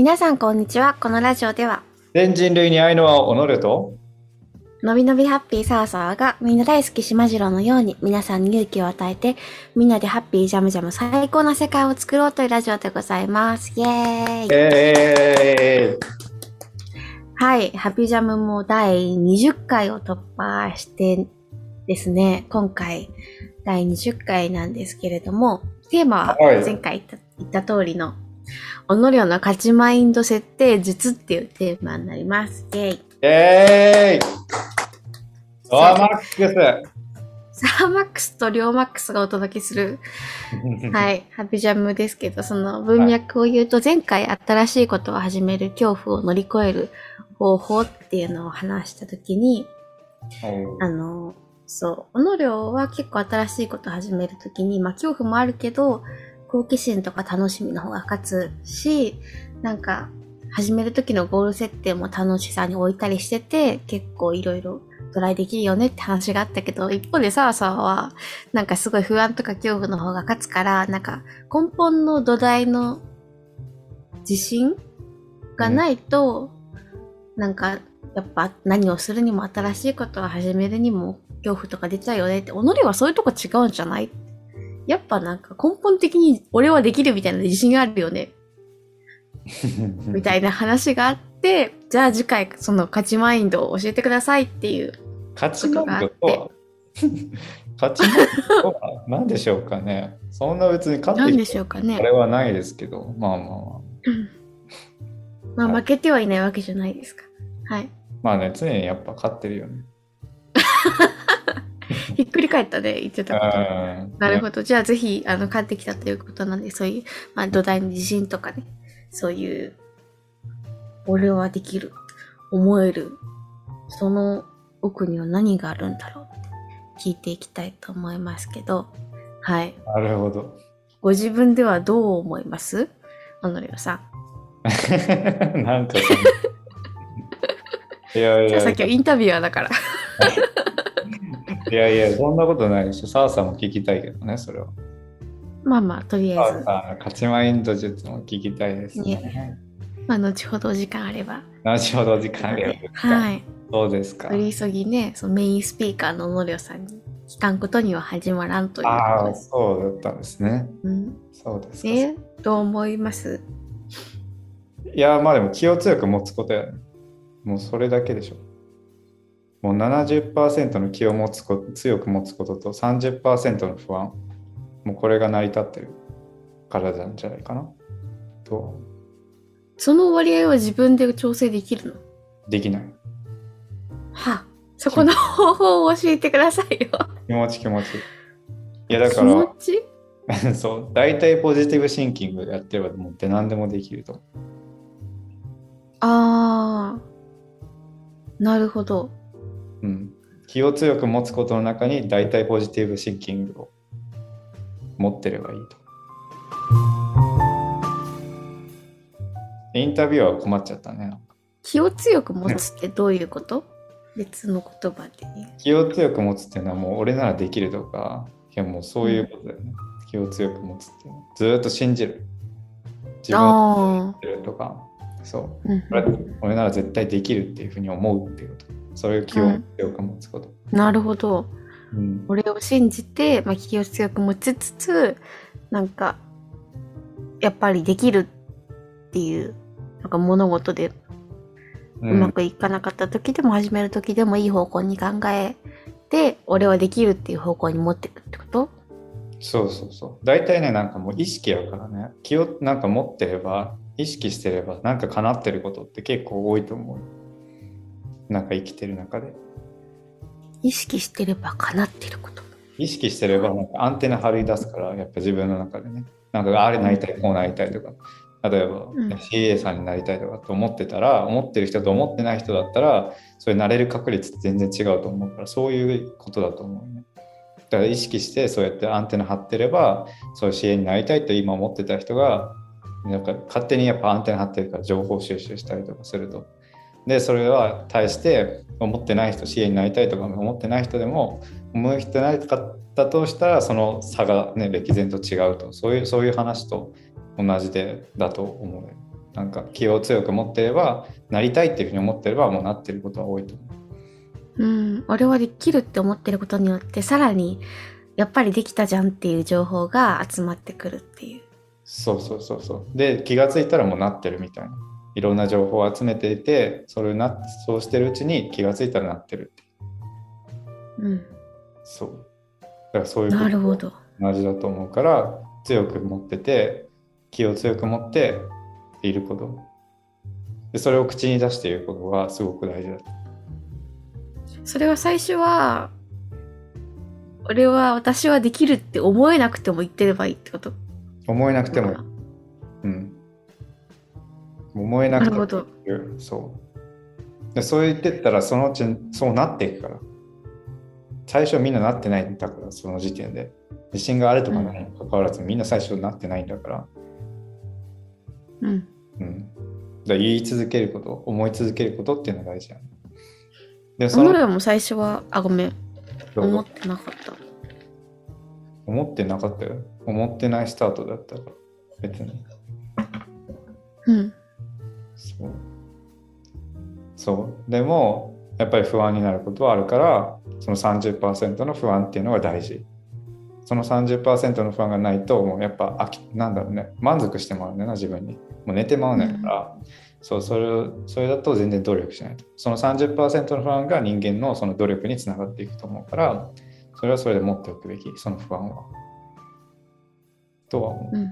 皆さんこんにちは。このラジオでは、全人類に愛の輪を己ると、のびのびハッピーサーサーがみんな大好き島次郎のように皆さんに勇気を与えて、みんなでハッピージャムジャム最高な世界を作ろうというラジオでございます。イエーイえはい。ハッピージャムも第20回を突破してですね、今回第20回なんですけれども、テーマははい前回言った,、言った通りの、おのりょの勝ちマインド設定術っていうテーマになります。イェイ。ーイ。えーいドアマックス。サーマックスとリョーマックスがお届けする、はい、ハッピージャムですけど、その文脈を言うと、前回新しいことを始める恐怖を乗り越える方法っていうのを話したときに、あの、そう、おのりょうは結構新しいことを始めるときに、まあ恐怖もあるけど、好奇心とか楽しみの方が勝つし、なんか、始める時のゴール設定も楽しさに置いたりしてて、結構いろいろトライできるよねって話があったけど、一方でサーサーは、なんかすごい不安とか恐怖の方が勝つから、なんか根本の土台の自信がないと、なんかやっぱ何をするにも新しいことを始めるにも恐怖とか出ちゃうよねって、己はそういうとこ違うんじゃない？やっぱなんか根本的に俺はできるみたいな自信があるよね みたいな話があって、じゃあ次回その勝ちマインドを教えてくださいっていう。勝ちマインドとは 勝ちマインドとは何でしょうかねそんな別に勝って何でしょうかね。れはないですけど、まあまあまあ。まあ負けてはいないわけじゃないですか。はい。まあね、常にやっぱ勝ってるよね。ひっくり返ったで言ってたこと。うんなるほど。じゃあぜひ、あの、勝ってきたということなんで、そういう、まあ土台の自信とかね、そういう、俺はできる、思える、その奥には何があるんだろうって聞いていきたいと思いますけど、はい。なるほど。ご自分ではどう思います？小野亮さん。なんか いやいやじゃあさっきはインタビュアーだから。いやいや、そんなことないでしょ。サーさんも聞きたいけどね、それは。まあまあ、とりサあえず、ーさんの勝ちマインド術も聞きたいですね。まあ、後ほどお時間あれば。後ほど時間あれば。はい。そうですか。取り急ぎね、そのメインスピーカーの小野亮さんに聞かんことには始まらんというこああ。そうだったんですね。うん、そうですか。えどう思います？いや、まあでも気を強く持つことやね。もうそれだけでしょ。もう70%の気を持つこと強く持つことと30%の不安。もうこれが成り立ってるからなんじゃないかな。と、その割合は自分で調整できるの？できない。はあ、そこの方法を教えてくださいよ。気持ち気持ち。いやだか気持ら、ち？そう、大体ポジティブシンキングやってればもうって何でもできると。ああ、なるほど。うん、気を強く持つことの中に大体ポジティブシンキングを持ってればいいと。インタビュアーは困っちゃったね。気を強く持つってどういうこと？別の言葉で。気を強く持つっていうのはもう俺ならできるとか、いやもうそういうことだよね。気を強く持つってずーっと信じる。自分をあ信じるとか、そう。俺なら絶対できるっていうふうに思うっていうこと。そういう気を強く持つこと。なるほど。うん俺を信じて、まあ、気を強く持ちつつ、なんか、やっぱりできるっていう、なんか物事でううんまくいかなかった時でも始める時でもいい方向に考えて、俺はできるっていう方向に持っていくってこと？そうそうそう。大体ね、なんかもう意識やからね、気をなんか持ってれば、意識してれば、なんか叶ってることって結構多いと思うよ。なんか生きてる中で。意識してれば叶ってること。意識してれば、なんかアンテナ張り出すから、やっぱ自分の中でね。なんかあれなりたい、こうなりたいとか。例えば、うん CA さんになりたいとかと思ってたら、思ってる人と思ってない人だったら、それなれる確率って全然違うと思うから、そういうことだと思うね。だから意識してそうやってアンテナ張ってればそういう支援になりたいと今思ってた人がなんか勝手にやっぱアンテナ張ってるから情報収集したりとかするとでそれは対して思ってない人支援になりたいとか思ってない人でも思う人なかったとしたらその差がね歴然と違うとそういうそういう話と同じでだと思うなんか気を強く持ってればなりたいっていうふうに思ってればもうなってることは多いと思う。うん、俺はできるって思ってることによってさらにやっぱりできたじゃんっていう情報が集まってくるっていう。そうそうそうそう。で気がついたらもうなってるみたいな。いろんな情報を集めていてそれなそうしてるうちに気がついたらなってるっていう。うん、そう。だからそういうこと。なるほど。同じだと思うから強く持ってて気を強く持っていること。でそれを口に出していることがすごく大事だそれは最初は俺は私はできるって思えなくても言ってればいいってこと？思えなくてもうん思えなくてもそう。でそう言ってったらそのうちそうなっていくから。最初みんななってないんだからその時点で。自信があるとかないにもかかわらず、みんな最初なってないんだから。うん。うん。だ言い続けること、思い続けることっていうのが大事やね。で、そのも最初はあごめん。思ってなかった。思ってなかったよ。思ってないスタートだったから、別に。うんそう。そう。でも、やっぱり不安になることはあるから、その30%の不安っていうのが大事。その30%の不安がないと、もうやっぱ飽き、なんだろうね、満足してもらうんだよな、自分に。もう寝てまうねんから、そう、それを、それだと全然努力しないと。その30%の不安が人間のその努力につながっていくと思うから、それはそれで持っておくべき、その不安は。とは思う。うん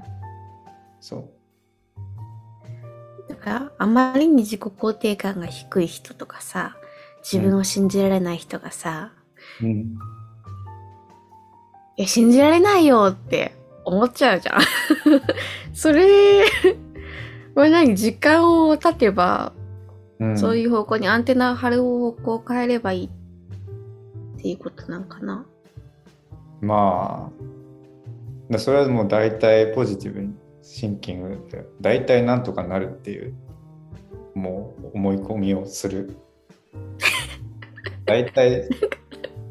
そう。だからあまりに自己肯定感が低い人とかさ自分を信じられない人がさ、うん。いや信じられないよって思っちゃうじゃん。それは何？時間を経てば、うん、そういう方向にアンテナを張る方向を変えればいいっていうことなんかな。まあ、だそれはもう大体ポジティブにシンキングで大体なんとかなるっていうもう思い込みをする。大体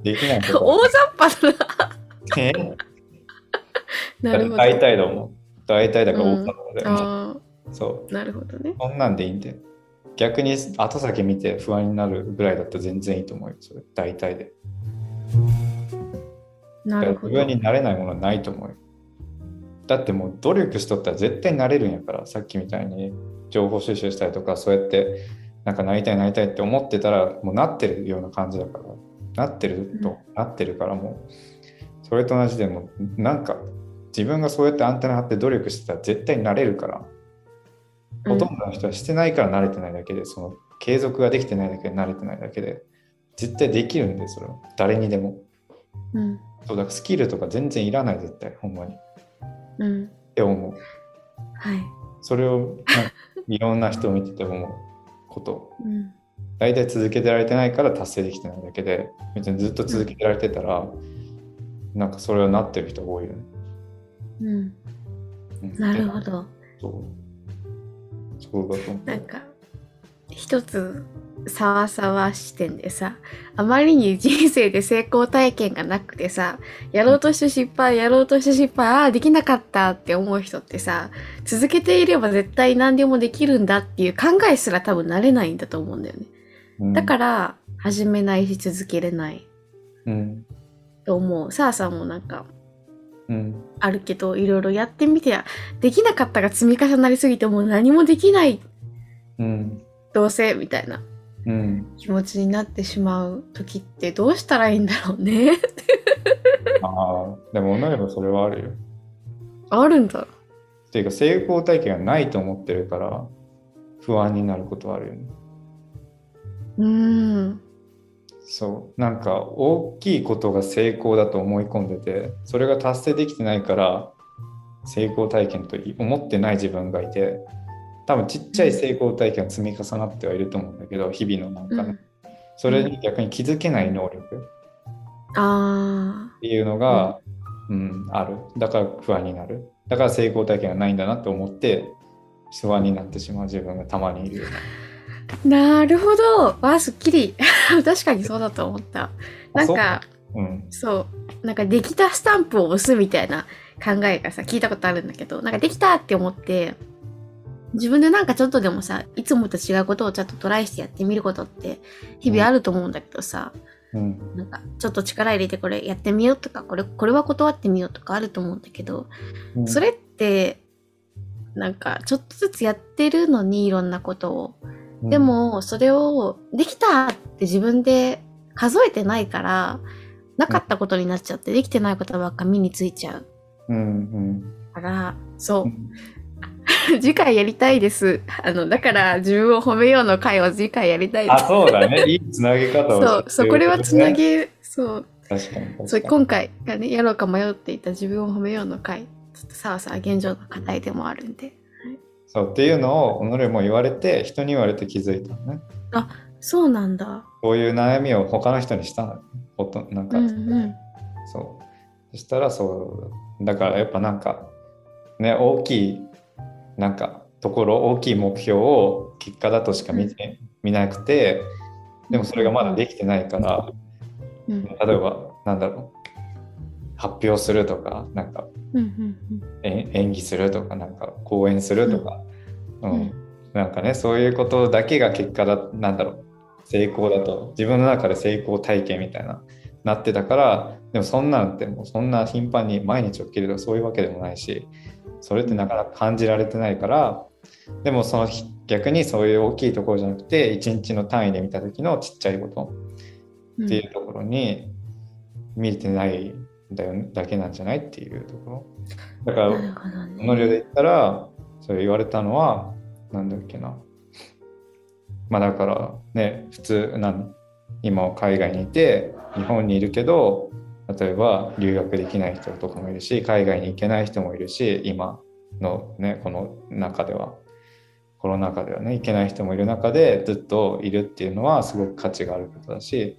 できないこと大雑把だえ？ななるほど大体だもん。大体だから大雑把だよね。あそう。あなるほどねそんなんでいいんで。逆に後先見て不安になるぐらいだったら全然いいと思うよ。それ大体で。なるほど自分になれないものはないと思うよ。だってもう努力しとったら絶対なれるんやから、さっきみたいに情報収集したりとか、そうやってなんかなりたいなりたいって思ってたら、もうなってるような感じだから、なってると、なってるからもう、それと同じでもうなんか自分がそうやってアンテナ張って努力してたら絶対なれるから、ほとんどの人はしてないから慣れてないだけで、その継続ができてないだけで慣れてないだけで、絶対できるんで、それは。誰にでも。うんそうだからスキルとか全然いらない、絶対、ほんまに。っうんて思う。はいそれをいろんな人を見てて思うこと。うん大体続けてられてないから達成できてないだけで、別にずっと続けてられてたら、なんかそれはなってる人多いよね。うんうんなるほ。どそう。そうだと思う。なんか一つさわさわ視点でさあまりに人生で成功体験がなくてさやろうとして失敗やろうとして失敗ああできなかったって思う人ってさ続けていれば絶対何でもできるんだっていう考えすら多分なれないんだと思うんだよねうんだから始めないし続けれないうん。と思うさあさんもなんかうん。あるけどいろいろやってみてできなかったが積み重なりすぎてもう何もできないうん。どうせみたいなうん。気持ちになってしまう時ってどうしたらいいんだろうねああ、でも女の子それはあるよ。あるんだっていうか成功体験がないと思ってるから不安になることはあるよね。うーんそうなんか大きいことが成功だと思い込んでてそれが達成できてないから成功体験と思ってない自分がいて多分ちっちゃい成功体験が積み重なってはいると思うんだけど日々のなんかね、うん。それに逆に気づけない能力。っあていうのが、うんある。だから不安になる。だから成功体験がないんだなって思って不安になってしまう。自分がたまにいるな。るほど。わすっきり。確かにそうだと思った。なんかうん。そう。なんかできたスタンプを押すみたいな考えがさ聞いたことあるんだけどなんかできたって思って自分でなんかちょっとでもさ、いつもと違うことをちょっとトライしてやってみることって日々あると思うんだけどさ、うん。なんかちょっと力入れてこれやってみようとか、これ、これは断ってみようとかあると思うんだけど、うん。それって、なんかちょっとずつやってるのにいろんなことを。で、も、それをできたって自分で数えてないから、なかったことになっちゃって、できてないことばっか身についちゃううん。うん。から、そう。う。ん 次回やりたいです。あの、だから自分を褒めようの回を次回やりたいであ、す。そうだね。いいつなげ方をそう、そう、これはつなげ。げ、そう、確かに確。そう、今回がね、やろうか迷っていた自分を褒めようの回、ちょっとさあさあ現状の課題でもあるんで。そうっていうのを己も言われて人に言われて気づいたのね。そうなんだ。こういう悩みを他の人にしたの。ほとなんか、うんうん。そう。そしたらそう。だからやっぱなんかね大きいなんかところ大きい目標を結果だとしか見て、見なくてでもそれがまだできてないからうん。例えばなんだろう発表するとかなんかうんうんえ演技するとかなんか講演するとか、うん。うん。なんかねそういうことだけが結果だなんだろう成功だと自分の中で成功体験みたいななってたからでもそんなんてもうそんな頻繁に毎日起きるとかそういうわけでもないしそれってなかなか感じられてないからでもそのひ逆にそういう大きいところじゃなくて一日の単位で見た時のちっちゃいことうん。っていうところに見れてないんだよだけなんじゃないっていうところだからね。この量で言ったらそれ言われたのはなんだっけなまあだからね普通今は海外にいて日本にいるけど例えば留学できない人とかもいるし海外に行けない人もいるし今のねこの中ではコロナ禍ではね行けない人もいる中でずっといるっていうのはすごく価値があることだし、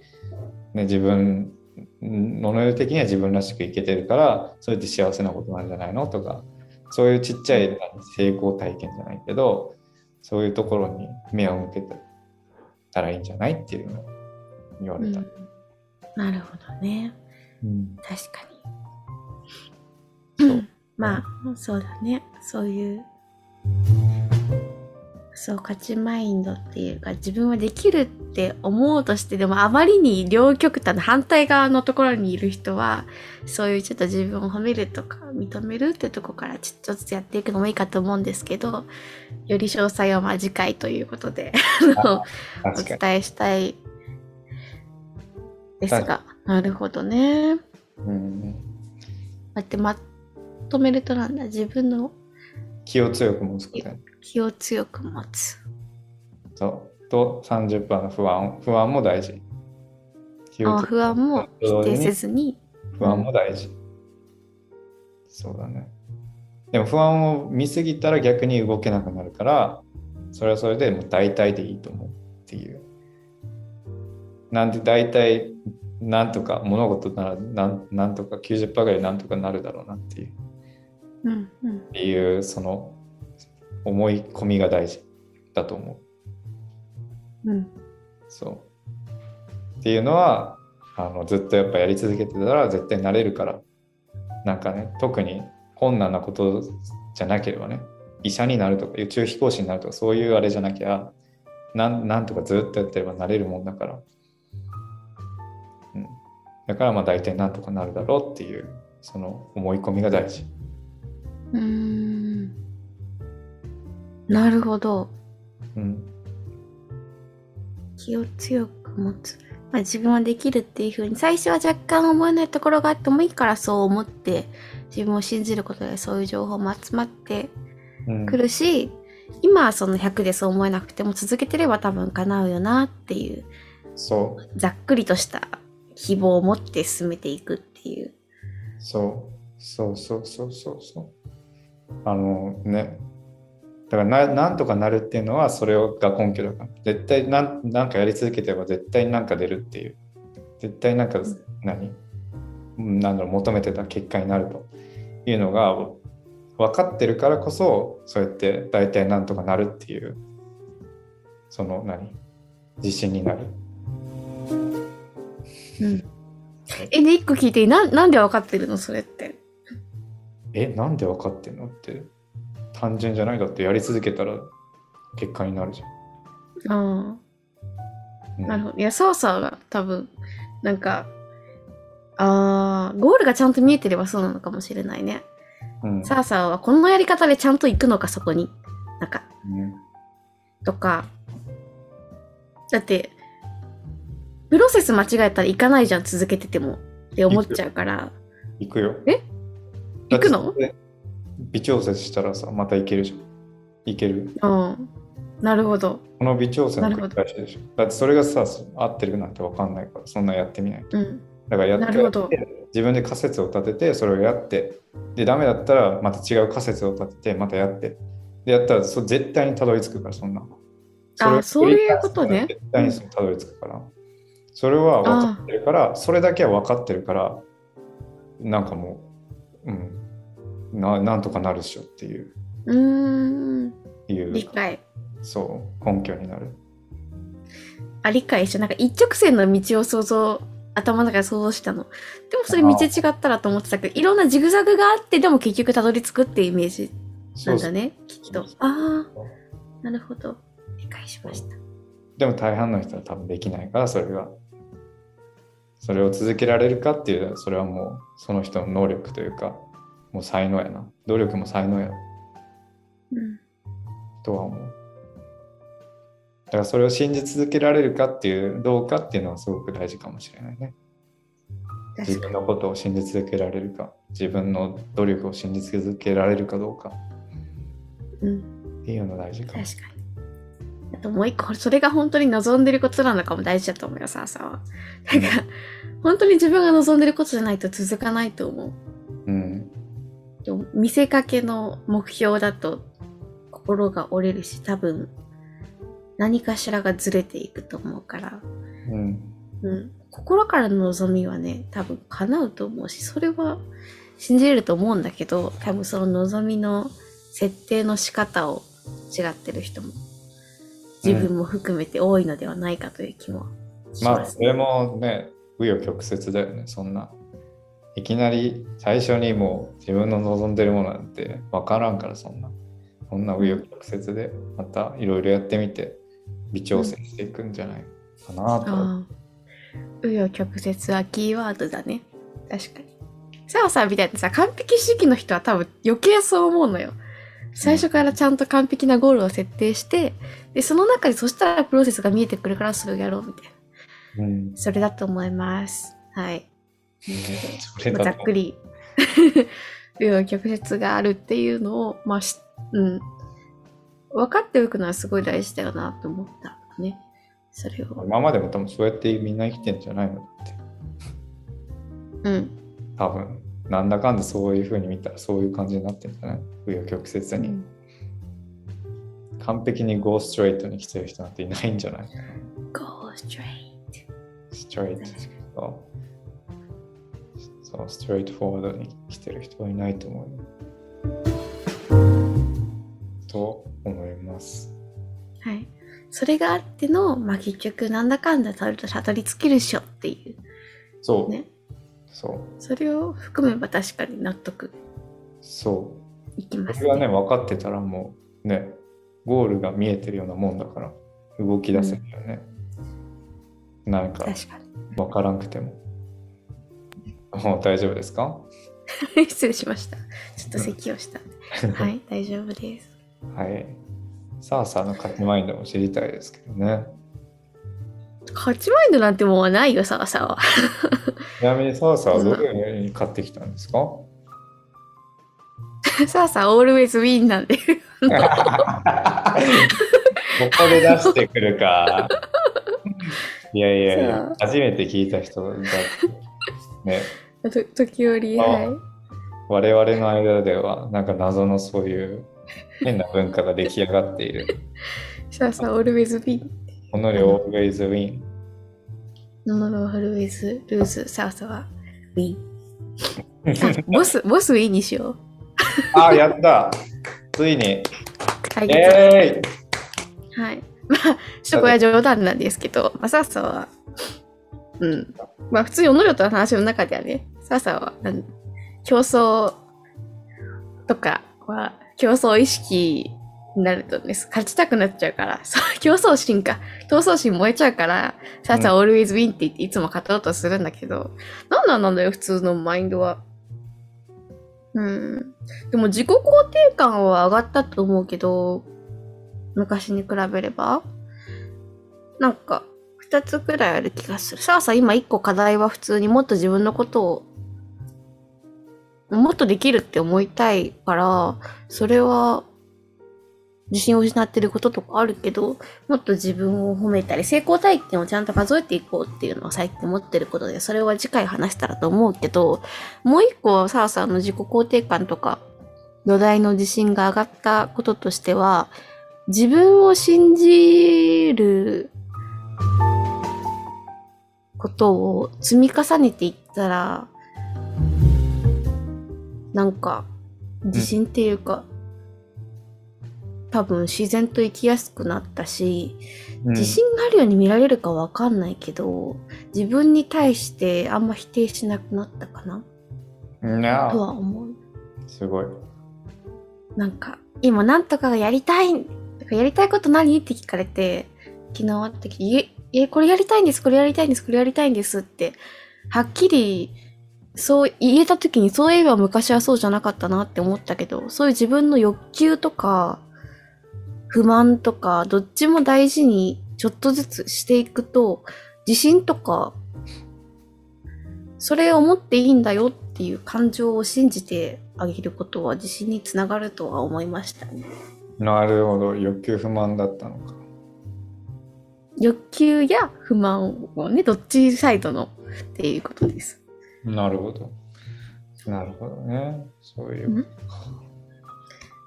ね、自分のの的には自分らしく生きてるからそれって幸せなことなんじゃないのとかそういうちっちゃい成功体験じゃないけどそういうところに目を向けてたらいいんじゃないっていうのを言われた。うんなるほどね。うん確かそうに。まあ、そうだね。そういう、そう、勝ちマインドっていうか、自分はできるって思おうとして、でもあまりに両極端の反対側のところにいる人は、そういうちょっと自分を褒めるとか、認めるってとこからちょっとずつやっていくのもいいかと思うんですけど、より詳細はまあ次回ということで、お。伝えしたいですが、なるほどね。こうん、うやってまとめるとなんだ、自分の気を強く持つことね気を強く持つ。そうと30%の不安不安も大事。あ不安も否定せずに。不安も大事。そうだね。でも不安を見すぎたら逆に動けなくなるから、それはそれでもう大体でいいと思うっていう。なんで大体なんとか物事ならなんなんとか90%ぐらいなんとかなるだろうなっていう。うんうん。っていうその思い込みが大事だと思う。うん。そう。っていうのはあのずっとやっぱやり続けてたら絶対慣れるから。なんかね特に困難なことじゃなければね医者になるとか宇宙飛行士になるとかそういうあれじゃなきゃなんなんとかずっとやってれば慣れるもんだから、うん、だからまあ大体なんとかなるだろうっていうその思い込みが大事。うーんなるほど。うん気を強く持つ。まあ、自分はできるっていうふうに、最初は若干思えないところがあってもいいからそう思って、自分を信じることでそういう情報も集まってうんくるし、今はその100でそう思えなくても続けてれば多分叶うよなっていう、そうざっくりとした希望を持って進めていくっていう。そう。そうそうそうそうそう。あのね。だからななんとかなるっていうのはそれが根拠だから。絶対なんなんかやり続けてれば絶対になんか出るっていう。絶対なんか何うん。なんだろう求めてた結果になるというのが分かってるからこそそうやって大体なんとかなるっていうその何？自信になる。うん。え、で、一個聞いていい？な、なんで分かってるの？それって。えなんで分かってんのって単純じゃないだってやり続けたら結果になるじゃん。あうんあ、なるほど。いや、操作が多分、なんか、ああ、ゴールがちゃんと見えてればそうなのかもしれないね。うんサーサーはこのやり方でちゃんと行くのか、そこに。なんか、うんとか。だって、プロセス間違えたら行かないじゃん、続けてても。って思っちゃうから。行くよ。え？行くの？微調節したらさ、また行けるじゃん。行ける。うん。なるほど。この微調整の繰り返しでしょ。だってそれがさ、合ってるなんて分かんないから、そんなやってみないと。うん。だからやって自分で仮説を立てて、それをやって、で、ダメだったらまた違う仮説を立てて、またやって。で、やったらそ絶対にたどり着くから、そんな。あそういうことね絶対にたどり着くから。それは分かってるから、それだけは分かってるから、なんかもう、うん、ななんとかなるっしょっていう、うーん。いう理解。そう、根拠になる。あ、理解した。なんか一直線の道を想像、頭の中で想像したの。でもそれ道違ったらと思ってたけど、いろんなジグザグがあって、でも結局たどり着くっていうイメージそうんだね、きっと。ああ、なるほど。理解しました。でも大半の人は多分できないから、それが。それを続けられるかっていう、それはもうその人の能力というか、もう才能やな。努力も才能やうん。とは思う。だからそれを信じ続けられるかっていう、どうかっていうのはすごく大事かもしれないね。自。分のことを信じ続けられるか、自分の努力を信じ続けられるかどうかうん。っていうのが大事かも。確かに。あともう一個、それが本当に望んでることなのかも大事だと思うよ、さあさは。なんか、本当に自分が望んでることじゃないと続かないと思う。うん。見せかけの目標だと心が折れるし、多分何かしらがずれていくと思うから、うん。うん、心からの望みはね、多分叶うと思うし、それは信じれると思うんだけど、多分その望みの設定の仕方を違ってる人も自分も含めて多いのではないかという気もしまあ、ます。それもね、紆余曲折だよね、そんな。いきなり最初にもう自分の望んでるものなんて分からんから、そんな。そんな紆余曲折で、またいろいろやってみて、微調整していくんじゃないかなと。ああ。紆余曲折はキーワードだね。確かに。サオさんみたいなさ、完璧主義の人は多分余計そう思うのよ。最初からちゃんと完璧なゴールを設定して、で、その中でそしたらプロセスが見えてくるからそれをやろうみたいな。うん。それだと思います。はい。ざっくり、紆余曲折があるっていうのを、まあし、うん。分かっておくのはすごい大事だよなと思ったね。それを。今までも多分そうやってみんな生きてんじゃないのって。うん。多分。なんだかんだそういう風に見たらそういう感じになってんじゃない紆余曲折に。うん完璧にゴーストレートに来てる人なんていないんじゃない？Go straight. ストレート。そう、そうストレートフォワードに来てる人はいないと思うよ。と思います。はい。それがあっての、まあ、結局なんだかんだたどり着けるっしょっていう。そう。ねそう。それを含めば確かに納得そう。いきますそれがね、分かってたらもうね、ゴールが見えてるようなもんだから、動き出せるよね。なんか確か分からんくても。もう大丈夫ですか？に。失礼しました。ちょっと咳をした。はい、大丈夫です。はい。さあさあの勝ちマインドも知りたいですけどね。勝ちマインドなんてもうないよ、さあさあは。ちなみにさあさあはどういうふうに買ってきたんですか？さあさあ、オールウェイズウィンなんで。ここで出してくるか。いやいやいや、初めて聞いた人だ。ね、と時折、あはい。我々の間では、なんか謎のそういう変な文化が出来上がっている。さあさあ、オールウェイズウィン。この両 always win。ノノロールウェイズルーズ、さあさあ、ウィン。あボス、ボスウィンにしよう。あ、やったついに。はい。えーイはい。まあ、ちょっとこれは冗談なんですけど、まあ、サーサは、うん。まあ、普通におのりょとの話の中ではね、サーサは、競争とかは競争意識になるとね、勝ちたくなっちゃうから、競争心か。闘争心燃えちゃうから、さあさあ、always win って言っていつも勝とうとするんだけど、なんなんなんだよ、普通のマインドは。うん。でも自己肯定感は上がったと思うけど、昔に比べれば。なんか、二つくらいある気がする。さあさあ、今一個課題は普通にもっと自分のことを、もっとできるって思いたいから、それは、自信を失ってることとかあるけど、もっと自分を褒めたり、成功体験をちゃんと数えていこうっていうのは最近思ってることで、それは次回話したらと思うけど、もう一個、サーさんの自己肯定感とか、土台の自信が上がったこととしては、自分を信じることを積み重ねていったら、なんか、自信っていうか、多分自然と生きやすくなったし、うん自信があるように見られるかわかんないけど、自分に対してあんま否定しなくなったかな？とは思う。すごい。なんか、今なんとかがやりたいやりたいこと何？って聞かれて、昨日会った時、え、え、これやりたいんです、これやりたいんです、これやりたいんですって、はっきり、そう言えた時に、そういえば昔はそうじゃなかったなって思ったけど、そういう自分の欲求とか、不満とか、どっちも大事にちょっとずつしていくと、自信とか、それを持っていいんだよっていう感情を信じてあげることは自信につながるとは思いましたね。なるほど。欲求不満だったのか。欲求や不満をね、どっちサイドのっていうことです。なるほど。なるほどね。そういう。ん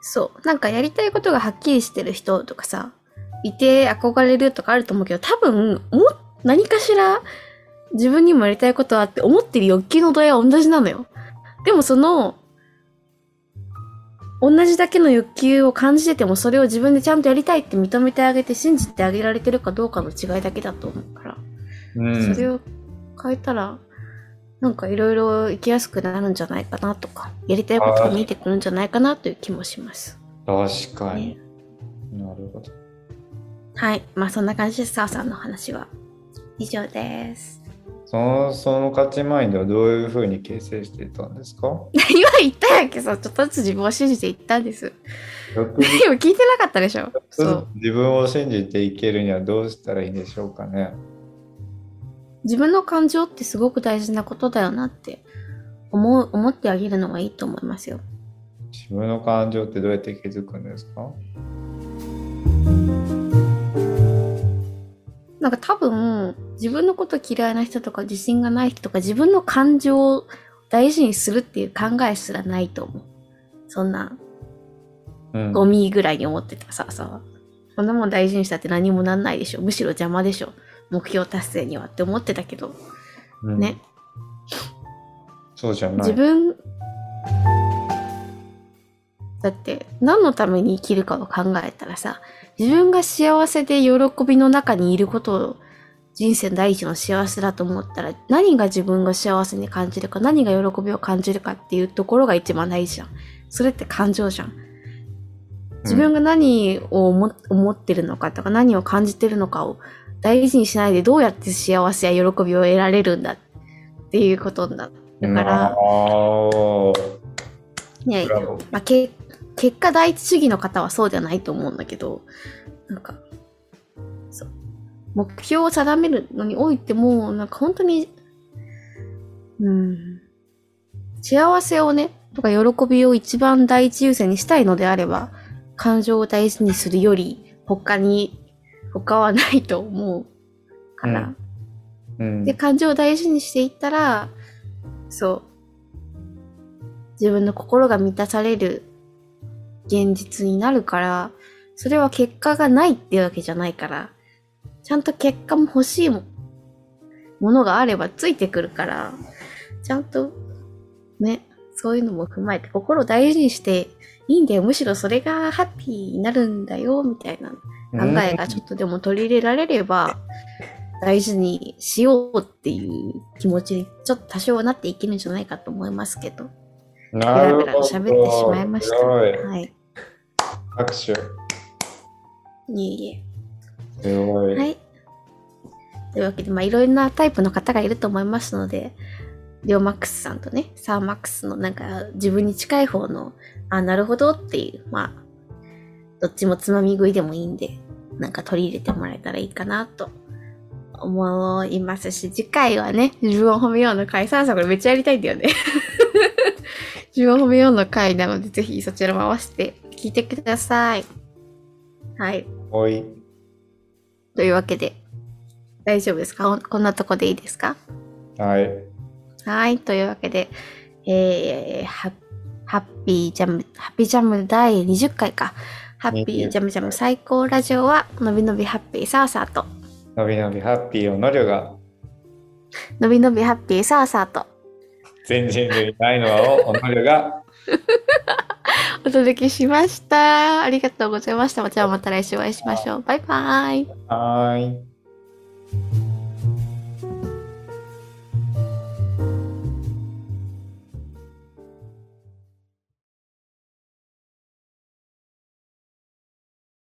そう。なんかやりたいことがはっきりしてる人とかさ、いて憧れるとかあると思うけど、多分、も、何かしら自分にもやりたいことあって思ってる欲求の度合いは同じなのよ。でもその、同じだけの欲求を感じてても、それを自分でちゃんとやりたいって認めてあげて信じてあげられてるかどうかの違いだけだと思うから。うんそれを変えたら、なんかいろいろ生きやすくなるんじゃないかなとか、やりたいことが見えてくるんじゃないかなという気もします。確かに。なるほど。はい。まあそんな感じです、さあさんの話は。以上です。その、その価値マインドはどういうふうに形成していったんですか？今言ったやんけさ、ちょっとずつ自分を信じていったんです。欲今 聞いてなかったでしょ？そう。自分を信じていけるにはどうしたらいいんでしょうかね。自分の感情ってすごく大事なことだよなって思う、思ってあげるのがいいと思いますよ。自分の感情ってどうやって気づくんですか？なんか多分、自分のこと嫌いな人とか自信がない人とか自分の感情を大事にするっていう考えすらないと思う。そんな、うん。ゴミぐらいに思ってたさ、さ、こんなもん大事にしたって何もなんないでしょ。むしろ邪魔でしょ。目標達成にはって思ってたけど、うんね。そうじゃない。自分、だって何のために生きるかを考えたらさ、自分が幸せで喜びの中にいることを人生第一の幸せだと思ったら、何が自分が幸せに感じるか、何が喜びを感じるかっていうところが一番大事じゃん。それって感情じゃん。自分が何を思思ってるのかとか、何を感じてるのかを大事にしないでどうやって幸せや喜びを得られるんだっていうことだ。だから、ねまあ、け結果第一主義の方はそうじゃないと思うんだけど、なんか、そう。目標を定めるのにおいても、なんか本当に、うん、幸せをね、とか喜びを一番第一優先にしたいのであれば、感情を大事にするより、他に、他はないと思うから、うんで、感情を大事にしていったら、そう。自分の心が満たされる現実になるから、それは結果がないっていうわけじゃないから、ちゃんと結果も欲しいもものがあればついてくるから、ちゃんと、ね、そういうのも踏まえて心を大事にしていいんだよ。むしろそれがハッピーになるんだよ、みたいな考えがちょっとでも取り入れられれば、大事にしようっていう気持ちにちょっと多少はなっていけるんじゃないかと思いますけど。なるほど。喋ってしまいました。はい。拍手。いえいえ。すごい。はい。というわけで、まあ、いろいろなタイプの方がいると思いますので、リオマックスさんとね、サーマックスのなんか自分に近い方の、あ、なるほどっていう、まあ、どっちもつまみ食いでもいいんで、なんか取り入れてもらえたらいいかなと思いますし、次回はね、自分を褒めようの回、サーさんこれめっちゃやりたいんだよね。自分を褒めようの回なので、ぜひそちらも合わせて聞いてください。はい。おい。というわけで、大丈夫ですか？こんなとこでいいですか？はい。はい。というわけで、えー、ハハッピージャム、ハッピージャム第20回か。ハッピージャムジャム最高ラジオは、のびのびハッピーサーサーと、のびのびハッピーをのりょがのびのびハッピーサーサーと、全人類ないのはをおのりょが お届けしました。ありがとうございました。じゃあまた来週お会いしましょう。バイバイ。はーい。